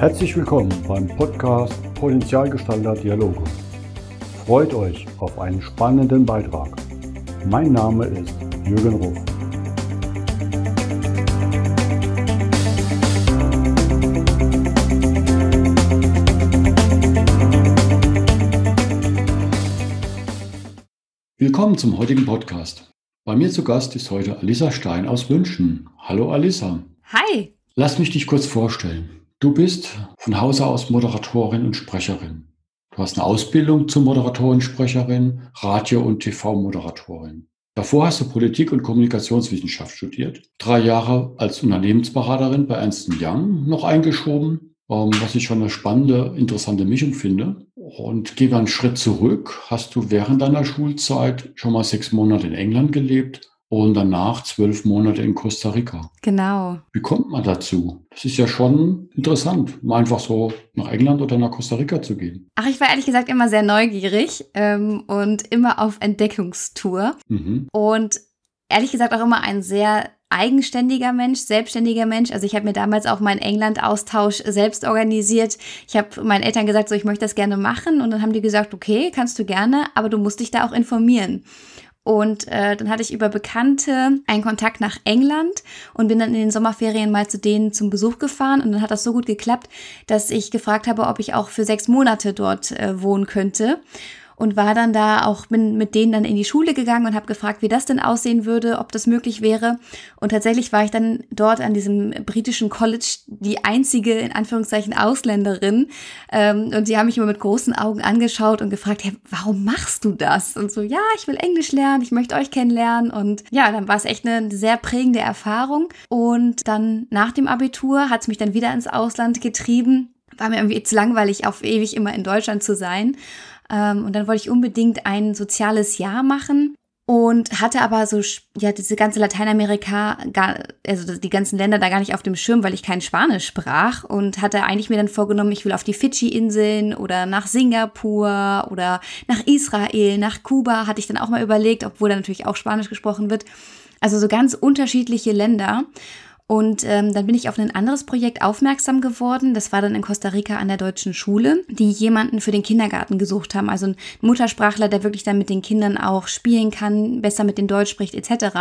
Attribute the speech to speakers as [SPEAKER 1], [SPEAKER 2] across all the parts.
[SPEAKER 1] Herzlich willkommen beim Podcast Potenzialgestalter Dialoge. Freut euch auf einen spannenden Beitrag. Mein Name ist Jürgen Ruf. Willkommen zum heutigen Podcast. Bei mir zu Gast ist heute Alissa Stein aus München. Hallo Alissa.
[SPEAKER 2] Hi.
[SPEAKER 1] Lass mich dich kurz vorstellen. Du bist von Hause aus Moderatorin und Sprecherin. Du hast eine Ausbildung zur Moderatorin, Sprecherin, Radio- und TV-Moderatorin. Davor hast du Politik- und Kommunikationswissenschaft studiert. Drei Jahre als Unternehmensberaterin bei Ernst Young noch eingeschoben, ähm, was ich schon eine spannende, interessante Mischung finde. Und gehen wir einen Schritt zurück. Hast du während deiner Schulzeit schon mal sechs Monate in England gelebt und danach zwölf Monate in Costa Rica.
[SPEAKER 2] Genau.
[SPEAKER 1] Wie kommt man dazu? Das ist ja schon interessant, mal einfach so nach England oder nach Costa Rica zu gehen.
[SPEAKER 2] Ach, ich war ehrlich gesagt immer sehr neugierig ähm, und immer auf Entdeckungstour.
[SPEAKER 1] Mhm.
[SPEAKER 2] Und ehrlich gesagt auch immer ein sehr eigenständiger Mensch, selbstständiger Mensch. Also ich habe mir damals auch meinen England-Austausch selbst organisiert. Ich habe meinen Eltern gesagt, so ich möchte das gerne machen und dann haben die gesagt, okay, kannst du gerne, aber du musst dich da auch informieren. Und äh, dann hatte ich über Bekannte einen Kontakt nach England und bin dann in den Sommerferien mal zu denen zum Besuch gefahren. Und dann hat das so gut geklappt, dass ich gefragt habe, ob ich auch für sechs Monate dort äh, wohnen könnte und war dann da auch bin mit denen dann in die Schule gegangen und habe gefragt, wie das denn aussehen würde, ob das möglich wäre. Und tatsächlich war ich dann dort an diesem britischen College die einzige in Anführungszeichen Ausländerin ähm, und die haben mich immer mit großen Augen angeschaut und gefragt, hey, warum machst du das? Und so, ja, ich will Englisch lernen, ich möchte euch kennenlernen und ja, dann war es echt eine sehr prägende Erfahrung und dann nach dem Abitur hat es mich dann wieder ins Ausland getrieben. War mir irgendwie zu langweilig, auf ewig immer in Deutschland zu sein. Ähm, und dann wollte ich unbedingt ein soziales Jahr machen und hatte aber so, ja, diese ganze Lateinamerika, also die ganzen Länder da gar nicht auf dem Schirm, weil ich kein Spanisch sprach und hatte eigentlich mir dann vorgenommen, ich will auf die Fidschi-Inseln oder nach Singapur oder nach Israel, nach Kuba, hatte ich dann auch mal überlegt, obwohl da natürlich auch Spanisch gesprochen wird. Also so ganz unterschiedliche Länder. Und ähm, dann bin ich auf ein anderes Projekt aufmerksam geworden. Das war dann in Costa Rica an der deutschen Schule, die jemanden für den Kindergarten gesucht haben. Also ein Muttersprachler, der wirklich dann mit den Kindern auch spielen kann, besser mit den Deutsch spricht etc.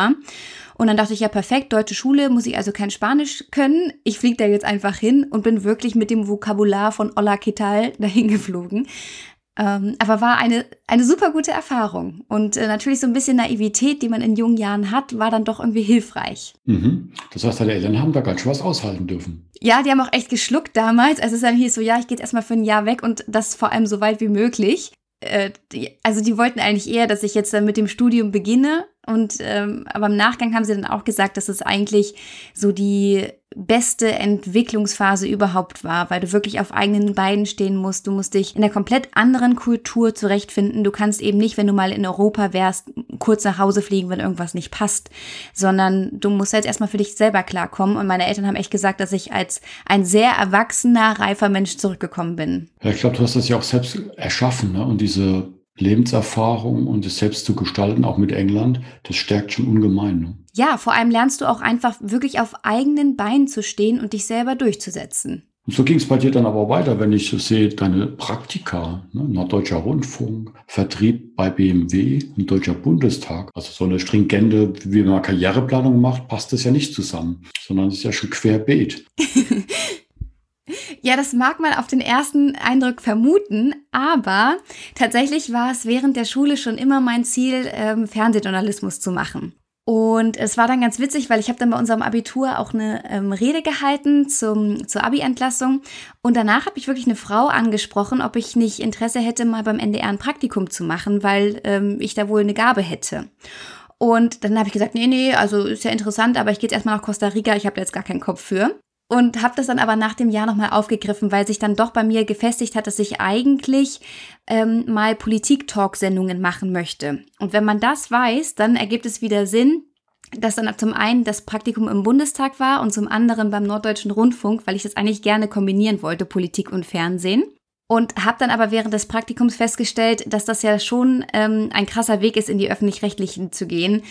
[SPEAKER 2] Und dann dachte ich, ja perfekt, deutsche Schule, muss ich also kein Spanisch können. Ich fliege da jetzt einfach hin und bin wirklich mit dem Vokabular von Hola, ¿qué tal? dahin geflogen. Ähm, aber war eine, eine super gute Erfahrung. Und äh, natürlich so ein bisschen Naivität, die man in jungen Jahren hat, war dann doch irgendwie hilfreich.
[SPEAKER 1] Mhm. Das heißt, deine Eltern haben da ganz schön was aushalten dürfen.
[SPEAKER 2] Ja, die haben auch echt geschluckt damals. Also es dann hieß so, ja, ich gehe jetzt erstmal für ein Jahr weg und das vor allem so weit wie möglich. Äh, die, also die wollten eigentlich eher, dass ich jetzt dann mit dem Studium beginne. Und ähm, aber im Nachgang haben sie dann auch gesagt, dass es eigentlich so die beste Entwicklungsphase überhaupt war, weil du wirklich auf eigenen Beinen stehen musst. Du musst dich in einer komplett anderen Kultur zurechtfinden. Du kannst eben nicht, wenn du mal in Europa wärst, kurz nach Hause fliegen, wenn irgendwas nicht passt, sondern du musst jetzt erstmal für dich selber klarkommen. Und meine Eltern haben echt gesagt, dass ich als ein sehr erwachsener, reifer Mensch zurückgekommen bin.
[SPEAKER 1] Ja, ich glaube, du hast das ja auch selbst erschaffen ne? und diese Lebenserfahrung und es selbst zu gestalten, auch mit England, das stärkt schon ungemein. Ne?
[SPEAKER 2] Ja, vor allem lernst du auch einfach wirklich auf eigenen Beinen zu stehen und dich selber durchzusetzen.
[SPEAKER 1] Und so ging es bei dir dann aber weiter, wenn ich so sehe, deine Praktika, ne, Norddeutscher Rundfunk, Vertrieb bei BMW, ein Deutscher Bundestag. Also so eine stringente, wie man Karriereplanung macht, passt das ja nicht zusammen, sondern es ist ja schon querbeet.
[SPEAKER 2] Ja, das mag man auf den ersten Eindruck vermuten, aber tatsächlich war es während der Schule schon immer mein Ziel, ähm, Fernsehjournalismus zu machen. Und es war dann ganz witzig, weil ich habe dann bei unserem Abitur auch eine ähm, Rede gehalten zum, zur Abi-Entlassung. Und danach habe ich wirklich eine Frau angesprochen, ob ich nicht Interesse hätte, mal beim NDR ein Praktikum zu machen, weil ähm, ich da wohl eine Gabe hätte. Und dann habe ich gesagt, nee, nee, also ist ja interessant, aber ich gehe jetzt erstmal nach Costa Rica, ich habe da jetzt gar keinen Kopf für und habe das dann aber nach dem Jahr nochmal aufgegriffen, weil sich dann doch bei mir gefestigt hat, dass ich eigentlich ähm, mal Politik-Talk-Sendungen machen möchte. Und wenn man das weiß, dann ergibt es wieder Sinn, dass dann zum einen das Praktikum im Bundestag war und zum anderen beim Norddeutschen Rundfunk, weil ich das eigentlich gerne kombinieren wollte, Politik und Fernsehen. Und habe dann aber während des Praktikums festgestellt, dass das ja schon ähm, ein krasser Weg ist, in die öffentlich-rechtlichen zu gehen.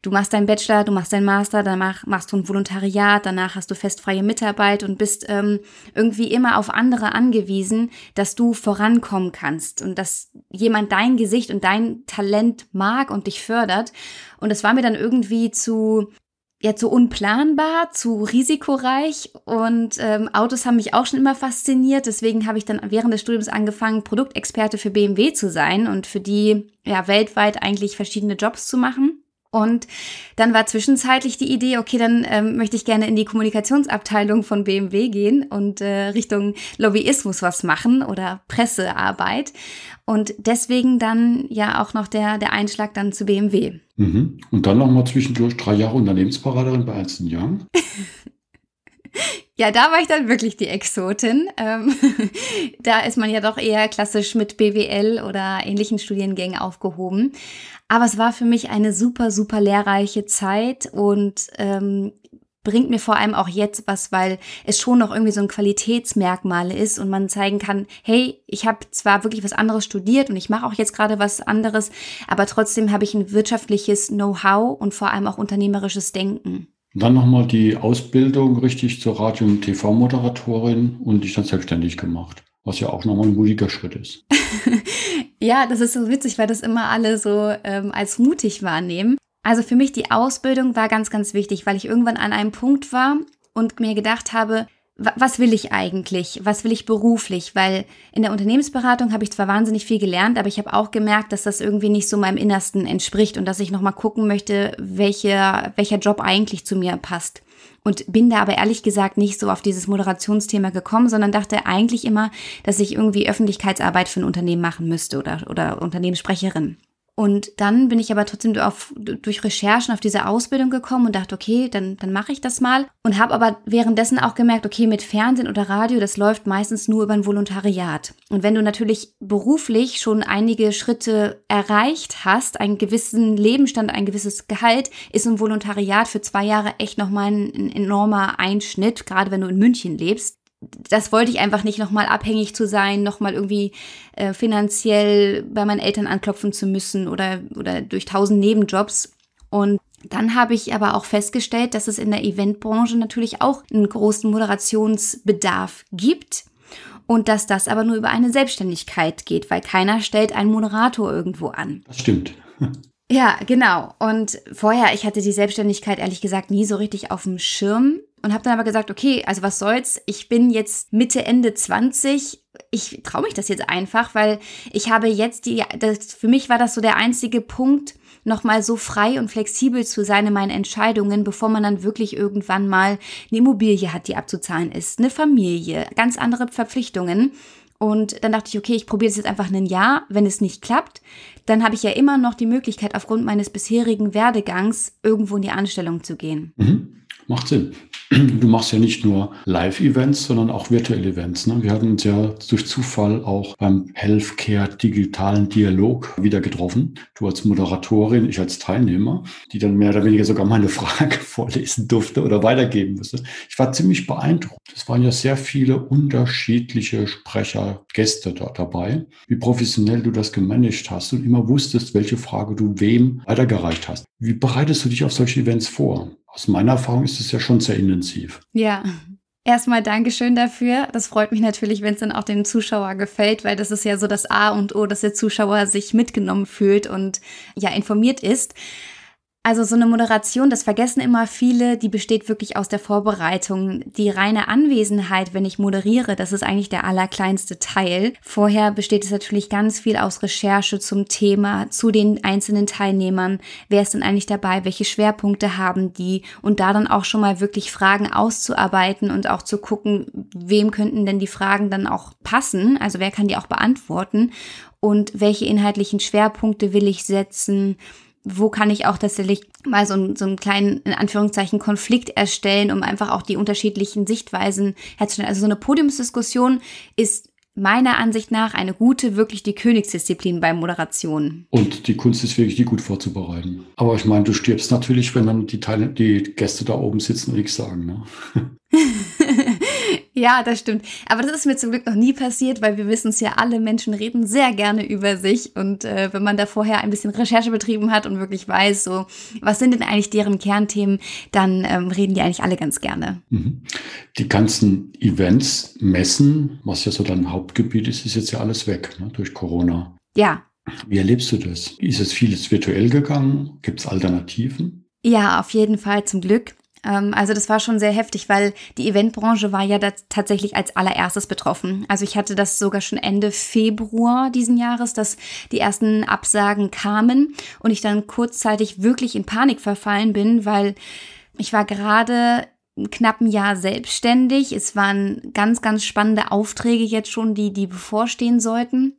[SPEAKER 2] Du machst deinen Bachelor, du machst deinen Master, danach machst du ein Volontariat, danach hast du festfreie Mitarbeit und bist ähm, irgendwie immer auf andere angewiesen, dass du vorankommen kannst und dass jemand dein Gesicht und dein Talent mag und dich fördert. Und es war mir dann irgendwie zu ja zu unplanbar, zu risikoreich und ähm, Autos haben mich auch schon immer fasziniert. Deswegen habe ich dann während des Studiums angefangen, Produktexperte für BMW zu sein und für die ja weltweit eigentlich verschiedene Jobs zu machen. Und dann war zwischenzeitlich die Idee, okay, dann ähm, möchte ich gerne in die Kommunikationsabteilung von BMW gehen und äh, Richtung Lobbyismus was machen oder Pressearbeit. Und deswegen dann ja auch noch der, der Einschlag dann zu BMW.
[SPEAKER 1] Mhm. Und dann nochmal zwischendurch drei Jahre Unternehmensberaterin bei Ernst Young.
[SPEAKER 2] Ja, da war ich dann wirklich die Exotin. Ähm, da ist man ja doch eher klassisch mit BWL oder ähnlichen Studiengängen aufgehoben. Aber es war für mich eine super, super lehrreiche Zeit und ähm, bringt mir vor allem auch jetzt was, weil es schon noch irgendwie so ein Qualitätsmerkmal ist und man zeigen kann, hey, ich habe zwar wirklich was anderes studiert und ich mache auch jetzt gerade was anderes, aber trotzdem habe ich ein wirtschaftliches Know-how und vor allem auch unternehmerisches Denken.
[SPEAKER 1] Dann nochmal die Ausbildung richtig zur Radio- und TV-Moderatorin und dich dann selbstständig gemacht, was ja auch nochmal ein mutiger Schritt ist.
[SPEAKER 2] ja, das ist so witzig, weil das immer alle so ähm, als mutig wahrnehmen. Also für mich die Ausbildung war ganz, ganz wichtig, weil ich irgendwann an einem Punkt war und mir gedacht habe, was will ich eigentlich? Was will ich beruflich? Weil in der Unternehmensberatung habe ich zwar wahnsinnig viel gelernt, aber ich habe auch gemerkt, dass das irgendwie nicht so meinem Innersten entspricht und dass ich nochmal gucken möchte, welche, welcher Job eigentlich zu mir passt. Und bin da aber ehrlich gesagt nicht so auf dieses Moderationsthema gekommen, sondern dachte eigentlich immer, dass ich irgendwie Öffentlichkeitsarbeit für ein Unternehmen machen müsste oder, oder Unternehmenssprecherin. Und dann bin ich aber trotzdem auf, durch Recherchen auf diese Ausbildung gekommen und dachte, okay, dann, dann mache ich das mal. Und habe aber währenddessen auch gemerkt, okay, mit Fernsehen oder Radio, das läuft meistens nur über ein Volontariat. Und wenn du natürlich beruflich schon einige Schritte erreicht hast, einen gewissen Lebensstand, ein gewisses Gehalt, ist ein Volontariat für zwei Jahre echt nochmal ein, ein enormer Einschnitt, gerade wenn du in München lebst das wollte ich einfach nicht nochmal abhängig zu sein, nochmal irgendwie äh, finanziell bei meinen Eltern anklopfen zu müssen oder, oder durch tausend Nebenjobs. Und dann habe ich aber auch festgestellt, dass es in der Eventbranche natürlich auch einen großen Moderationsbedarf gibt und dass das aber nur über eine Selbstständigkeit geht, weil keiner stellt einen Moderator irgendwo an.
[SPEAKER 1] Das stimmt.
[SPEAKER 2] Ja, genau. Und vorher, ich hatte die Selbstständigkeit ehrlich gesagt nie so richtig auf dem Schirm und habe dann aber gesagt, okay, also was soll's, ich bin jetzt Mitte, Ende 20, ich traue mich das jetzt einfach, weil ich habe jetzt die, das, für mich war das so der einzige Punkt, nochmal so frei und flexibel zu sein in meinen Entscheidungen, bevor man dann wirklich irgendwann mal eine Immobilie hat, die abzuzahlen ist, eine Familie, ganz andere Verpflichtungen. Und dann dachte ich, okay, ich probiere es jetzt einfach ein Jahr. Wenn es nicht klappt, dann habe ich ja immer noch die Möglichkeit, aufgrund meines bisherigen Werdegangs irgendwo in die Anstellung zu gehen.
[SPEAKER 1] Mhm. Macht Sinn. Du machst ja nicht nur Live-Events, sondern auch virtuelle Events. Ne? Wir hatten uns ja durch Zufall auch beim Healthcare digitalen Dialog wieder getroffen. Du als Moderatorin, ich als Teilnehmer, die dann mehr oder weniger sogar meine Frage vorlesen durfte oder weitergeben musste. Ich war ziemlich beeindruckt. Es waren ja sehr viele unterschiedliche Sprecher, Gäste da dabei, wie professionell du das gemanagt hast und immer wusstest, welche Frage du wem weitergereicht hast. Wie bereitest du dich auf solche Events vor? Aus meiner Erfahrung ist es ja schon sehr intensiv.
[SPEAKER 2] Ja. Erstmal Dankeschön dafür. Das freut mich natürlich, wenn es dann auch dem Zuschauer gefällt, weil das ist ja so das A und O, dass der Zuschauer sich mitgenommen fühlt und ja informiert ist. Also so eine Moderation, das vergessen immer viele, die besteht wirklich aus der Vorbereitung. Die reine Anwesenheit, wenn ich moderiere, das ist eigentlich der allerkleinste Teil. Vorher besteht es natürlich ganz viel aus Recherche zum Thema, zu den einzelnen Teilnehmern. Wer ist denn eigentlich dabei? Welche Schwerpunkte haben die? Und da dann auch schon mal wirklich Fragen auszuarbeiten und auch zu gucken, wem könnten denn die Fragen dann auch passen? Also wer kann die auch beantworten? Und welche inhaltlichen Schwerpunkte will ich setzen? Wo kann ich auch tatsächlich mal so, so einen kleinen, in Anführungszeichen, Konflikt erstellen, um einfach auch die unterschiedlichen Sichtweisen herzustellen. Also so eine Podiumsdiskussion ist meiner Ansicht nach eine gute, wirklich die Königsdisziplin bei Moderation.
[SPEAKER 1] Und die Kunst ist wirklich, die gut vorzubereiten. Aber ich meine, du stirbst natürlich, wenn dann die, Teile, die Gäste da oben sitzen und nichts sagen. Ne?
[SPEAKER 2] Ja, das stimmt. Aber das ist mir zum Glück noch nie passiert, weil wir wissen es ja, alle Menschen reden sehr gerne über sich. Und äh, wenn man da vorher ein bisschen Recherche betrieben hat und wirklich weiß, so, was sind denn eigentlich deren Kernthemen, dann ähm, reden die eigentlich alle ganz gerne. Mhm.
[SPEAKER 1] Die ganzen Events, Messen, was ja so dein Hauptgebiet ist, ist jetzt ja alles weg ne, durch Corona.
[SPEAKER 2] Ja.
[SPEAKER 1] Wie erlebst du das? Ist es vieles virtuell gegangen? Gibt es Alternativen?
[SPEAKER 2] Ja, auf jeden Fall zum Glück. Ähm, also das war schon sehr heftig, weil die Eventbranche war ja tatsächlich als allererstes betroffen. Also ich hatte das sogar schon Ende Februar diesen Jahres, dass die ersten Absagen kamen und ich dann kurzzeitig wirklich in Panik verfallen bin, weil ich war gerade knapp ein Jahr selbstständig. Es waren ganz, ganz spannende Aufträge jetzt schon, die, die bevorstehen sollten.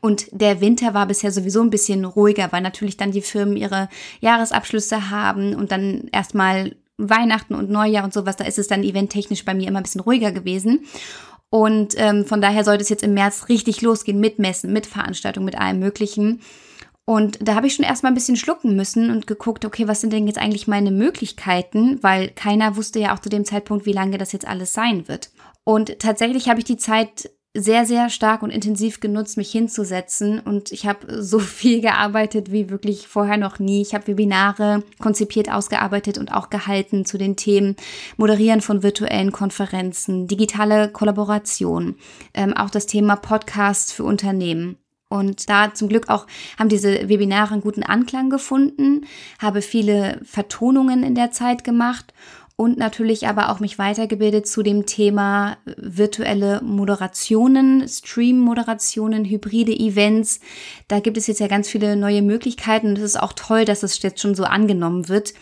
[SPEAKER 2] Und der Winter war bisher sowieso ein bisschen ruhiger, weil natürlich dann die Firmen ihre Jahresabschlüsse haben und dann erstmal Weihnachten und Neujahr und sowas, da ist es dann eventtechnisch bei mir immer ein bisschen ruhiger gewesen. Und ähm, von daher sollte es jetzt im März richtig losgehen mit Messen, mit Veranstaltungen, mit allem Möglichen. Und da habe ich schon erstmal ein bisschen schlucken müssen und geguckt, okay, was sind denn jetzt eigentlich meine Möglichkeiten? Weil keiner wusste ja auch zu dem Zeitpunkt, wie lange das jetzt alles sein wird. Und tatsächlich habe ich die Zeit sehr, sehr stark und intensiv genutzt, mich hinzusetzen. Und ich habe so viel gearbeitet wie wirklich vorher noch nie. Ich habe Webinare konzipiert, ausgearbeitet und auch gehalten zu den Themen Moderieren von virtuellen Konferenzen, digitale Kollaboration, ähm, auch das Thema Podcasts für Unternehmen. Und da zum Glück auch haben diese Webinare einen guten Anklang gefunden, habe viele Vertonungen in der Zeit gemacht und natürlich aber auch mich weitergebildet zu dem Thema virtuelle Moderationen, Stream-Moderationen, hybride Events. Da gibt es jetzt ja ganz viele neue Möglichkeiten und es ist auch toll, dass es jetzt schon so angenommen wird.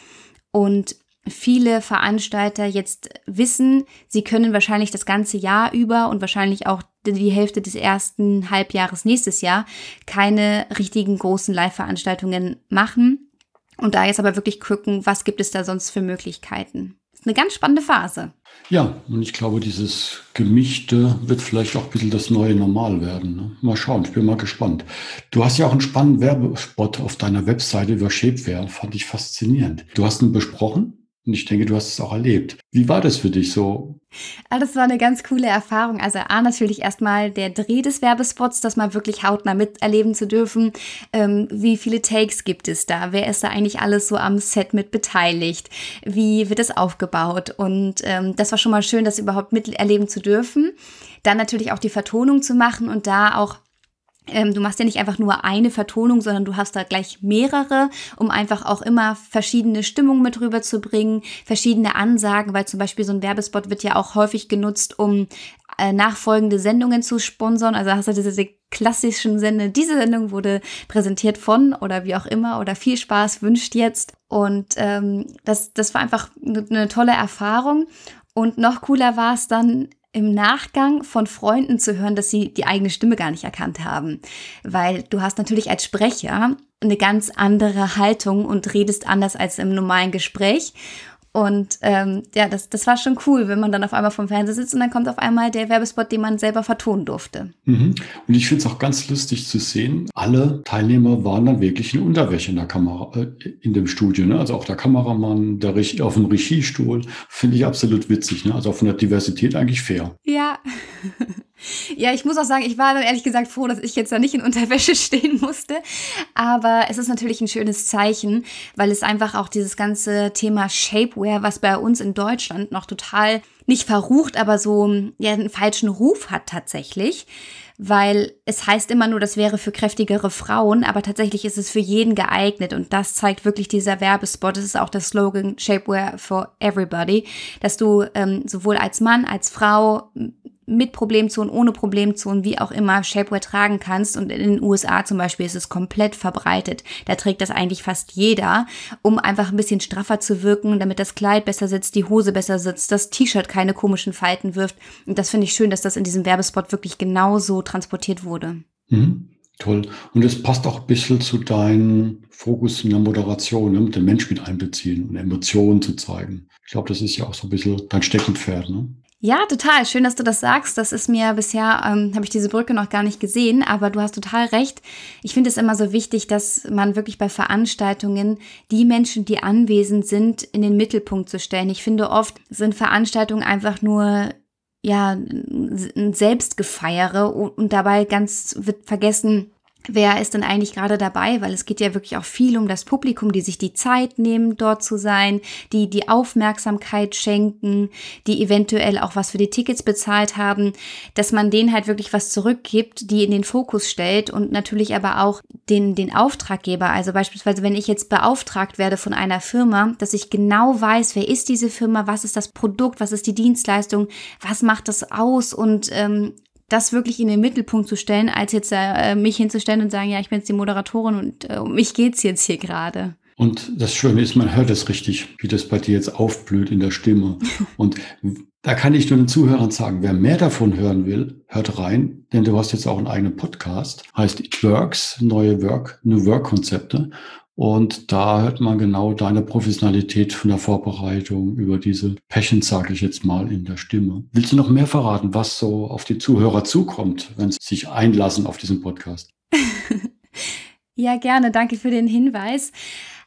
[SPEAKER 2] Und viele Veranstalter jetzt wissen, sie können wahrscheinlich das ganze Jahr über und wahrscheinlich auch die Hälfte des ersten Halbjahres nächstes Jahr keine richtigen großen Live-Veranstaltungen machen. Und da jetzt aber wirklich gucken, was gibt es da sonst für Möglichkeiten eine ganz spannende Phase.
[SPEAKER 1] Ja, und ich glaube, dieses Gemischte wird vielleicht auch ein bisschen das neue Normal werden. Ne? Mal schauen, ich bin mal gespannt. Du hast ja auch einen spannenden Werbespot auf deiner Webseite über Shapeware, fand ich faszinierend. Du hast ihn besprochen? Und ich denke, du hast es auch erlebt. Wie war das für dich so?
[SPEAKER 2] Ah, das war eine ganz coole Erfahrung. Also A, natürlich erstmal der Dreh des Werbespots, das mal wirklich hautnah miterleben zu dürfen. Ähm, wie viele Takes gibt es da? Wer ist da eigentlich alles so am Set mit beteiligt? Wie wird es aufgebaut? Und ähm, das war schon mal schön, das überhaupt miterleben zu dürfen. Dann natürlich auch die Vertonung zu machen und da auch du machst ja nicht einfach nur eine Vertonung, sondern du hast da gleich mehrere, um einfach auch immer verschiedene Stimmungen mit rüberzubringen, verschiedene Ansagen, weil zum Beispiel so ein Werbespot wird ja auch häufig genutzt, um äh, nachfolgende Sendungen zu sponsern. Also hast du diese klassischen Sende, diese Sendung wurde präsentiert von oder wie auch immer oder viel Spaß wünscht jetzt. Und ähm, das, das war einfach eine tolle Erfahrung. Und noch cooler war es dann im Nachgang von Freunden zu hören, dass sie die eigene Stimme gar nicht erkannt haben. Weil du hast natürlich als Sprecher eine ganz andere Haltung und redest anders als im normalen Gespräch. Und ähm, ja, das, das war schon cool, wenn man dann auf einmal vom Fernseher sitzt und dann kommt auf einmal der Werbespot, den man selber vertonen durfte.
[SPEAKER 1] Mhm. Und ich finde es auch ganz lustig zu sehen, alle Teilnehmer waren dann wirklich in Unterwäsche in der Kamera, äh, in dem Studio. Ne? Also auch der Kameramann, der Regie, auf dem Regiestuhl, finde ich absolut witzig. Ne? Also von der Diversität eigentlich fair.
[SPEAKER 2] Ja. Ja, ich muss auch sagen, ich war dann ehrlich gesagt froh, dass ich jetzt da nicht in Unterwäsche stehen musste. Aber es ist natürlich ein schönes Zeichen, weil es einfach auch dieses ganze Thema Shapewear, was bei uns in Deutschland noch total nicht verrucht, aber so ja, einen falschen Ruf hat tatsächlich. Weil es heißt immer nur, das wäre für kräftigere Frauen, aber tatsächlich ist es für jeden geeignet und das zeigt wirklich dieser Werbespot. Das ist auch der Slogan Shapewear for Everybody, dass du ähm, sowohl als Mann, als Frau, mit Problemzonen, ohne Problemzonen, wie auch immer Shapewear tragen kannst. Und in den USA zum Beispiel ist es komplett verbreitet. Da trägt das eigentlich fast jeder, um einfach ein bisschen straffer zu wirken, damit das Kleid besser sitzt, die Hose besser sitzt, das T-Shirt keine komischen Falten wirft. Und das finde ich schön, dass das in diesem Werbespot wirklich genauso transportiert wurde.
[SPEAKER 1] Mhm. Toll. Und es passt auch ein bisschen zu deinem Fokus in der Moderation, ne? den Mensch mit einbeziehen und Emotionen zu zeigen. Ich glaube, das ist ja auch so ein bisschen dein Steckenpferd. Ne?
[SPEAKER 2] Ja, total. Schön, dass du das sagst. Das ist mir bisher, ähm, habe ich diese Brücke noch gar nicht gesehen, aber du hast total recht. Ich finde es immer so wichtig, dass man wirklich bei Veranstaltungen die Menschen, die anwesend sind, in den Mittelpunkt zu stellen. Ich finde oft sind Veranstaltungen einfach nur ja, ein Selbstgefeiere und dabei ganz wird vergessen, wer ist denn eigentlich gerade dabei, weil es geht ja wirklich auch viel um das Publikum, die sich die Zeit nehmen, dort zu sein, die die Aufmerksamkeit schenken, die eventuell auch was für die Tickets bezahlt haben, dass man denen halt wirklich was zurückgibt, die in den Fokus stellt und natürlich aber auch den, den Auftraggeber, also beispielsweise wenn ich jetzt beauftragt werde von einer Firma, dass ich genau weiß, wer ist diese Firma, was ist das Produkt, was ist die Dienstleistung, was macht das aus und ähm, das wirklich in den Mittelpunkt zu stellen, als jetzt äh, mich hinzustellen und sagen, ja, ich bin jetzt die Moderatorin und äh, um mich geht's jetzt hier gerade.
[SPEAKER 1] Und das Schöne ist, man hört es richtig, wie das bei dir jetzt aufblüht in der Stimme. und da kann ich nur den Zuhörern sagen, wer mehr davon hören will, hört rein, denn du hast jetzt auch einen eigenen Podcast, heißt It Works, neue Work, New Work Konzepte. Und da hört man genau deine Professionalität von der Vorbereitung über diese Passion, sage ich jetzt mal, in der Stimme. Willst du noch mehr verraten, was so auf die Zuhörer zukommt, wenn sie sich einlassen auf diesen Podcast?
[SPEAKER 2] ja, gerne. Danke für den Hinweis.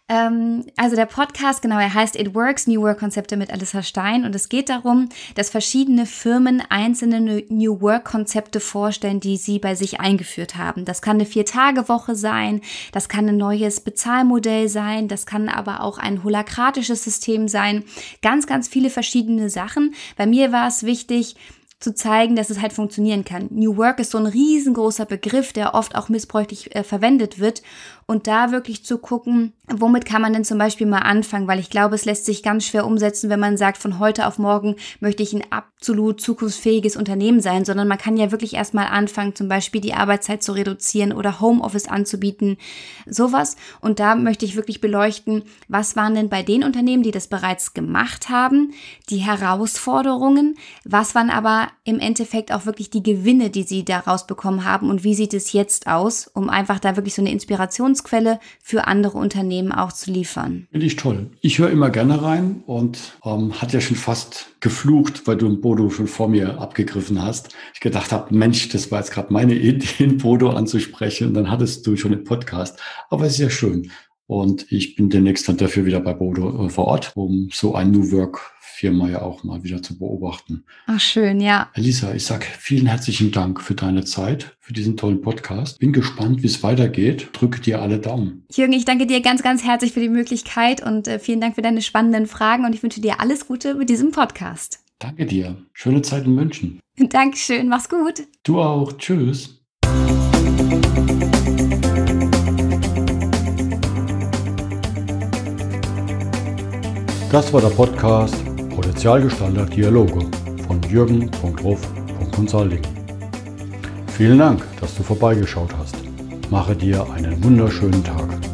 [SPEAKER 2] Ähm, also der Podcast, genau, er heißt It Works, New Work Konzepte mit Alissa Stein und es geht darum, dass verschiedene Firmen einzelne New Work Konzepte vorstellen, die sie bei sich eingeführt haben. Das kann eine Vier-Tage-Woche sein, das kann ein neues Bezahlmodell sein, das kann aber auch ein holakratisches System sein. Ganz, ganz viele verschiedene Sachen. Bei mir war es wichtig, zu zeigen, dass es halt funktionieren kann. New Work ist so ein riesengroßer Begriff, der oft auch missbräuchlich äh, verwendet wird und da wirklich zu gucken, womit kann man denn zum Beispiel mal anfangen, weil ich glaube, es lässt sich ganz schwer umsetzen, wenn man sagt, von heute auf morgen möchte ich ein absolut zukunftsfähiges Unternehmen sein, sondern man kann ja wirklich erstmal anfangen, zum Beispiel die Arbeitszeit zu reduzieren oder Homeoffice anzubieten, sowas. Und da möchte ich wirklich beleuchten, was waren denn bei den Unternehmen, die das bereits gemacht haben, die Herausforderungen, was waren aber im Endeffekt auch wirklich die Gewinne, die sie daraus bekommen haben? Und wie sieht es jetzt aus, um einfach da wirklich so eine Inspiration Informationsquelle für andere Unternehmen auch zu liefern.
[SPEAKER 1] Finde ich toll. Ich höre immer gerne rein und ähm, hat ja schon fast geflucht, weil du Bodo schon vor mir abgegriffen hast. Ich gedacht habe, Mensch, das war jetzt gerade meine Idee, Bodo anzusprechen. Und dann hattest du schon einen Podcast. Aber es ist ja schön. Und ich bin demnächst dann dafür wieder bei Bodo äh, vor Ort, um so ein New Work Firma ja auch mal wieder zu beobachten.
[SPEAKER 2] Ach, schön, ja.
[SPEAKER 1] Elisa, ich sage vielen herzlichen Dank für deine Zeit, für diesen tollen Podcast. Bin gespannt, wie es weitergeht. Drücke dir alle Daumen.
[SPEAKER 2] Jürgen, ich danke dir ganz, ganz herzlich für die Möglichkeit und äh, vielen Dank für deine spannenden Fragen und ich wünsche dir alles Gute mit diesem Podcast.
[SPEAKER 1] Danke dir. Schöne Zeit in München.
[SPEAKER 2] Dankeschön. Mach's gut.
[SPEAKER 1] Du auch. Tschüss. Das war der Podcast Potenzialgestalter Dialoge von jürgen.ruf.consulting. Vielen Dank, dass du vorbeigeschaut hast. Mache dir einen wunderschönen Tag.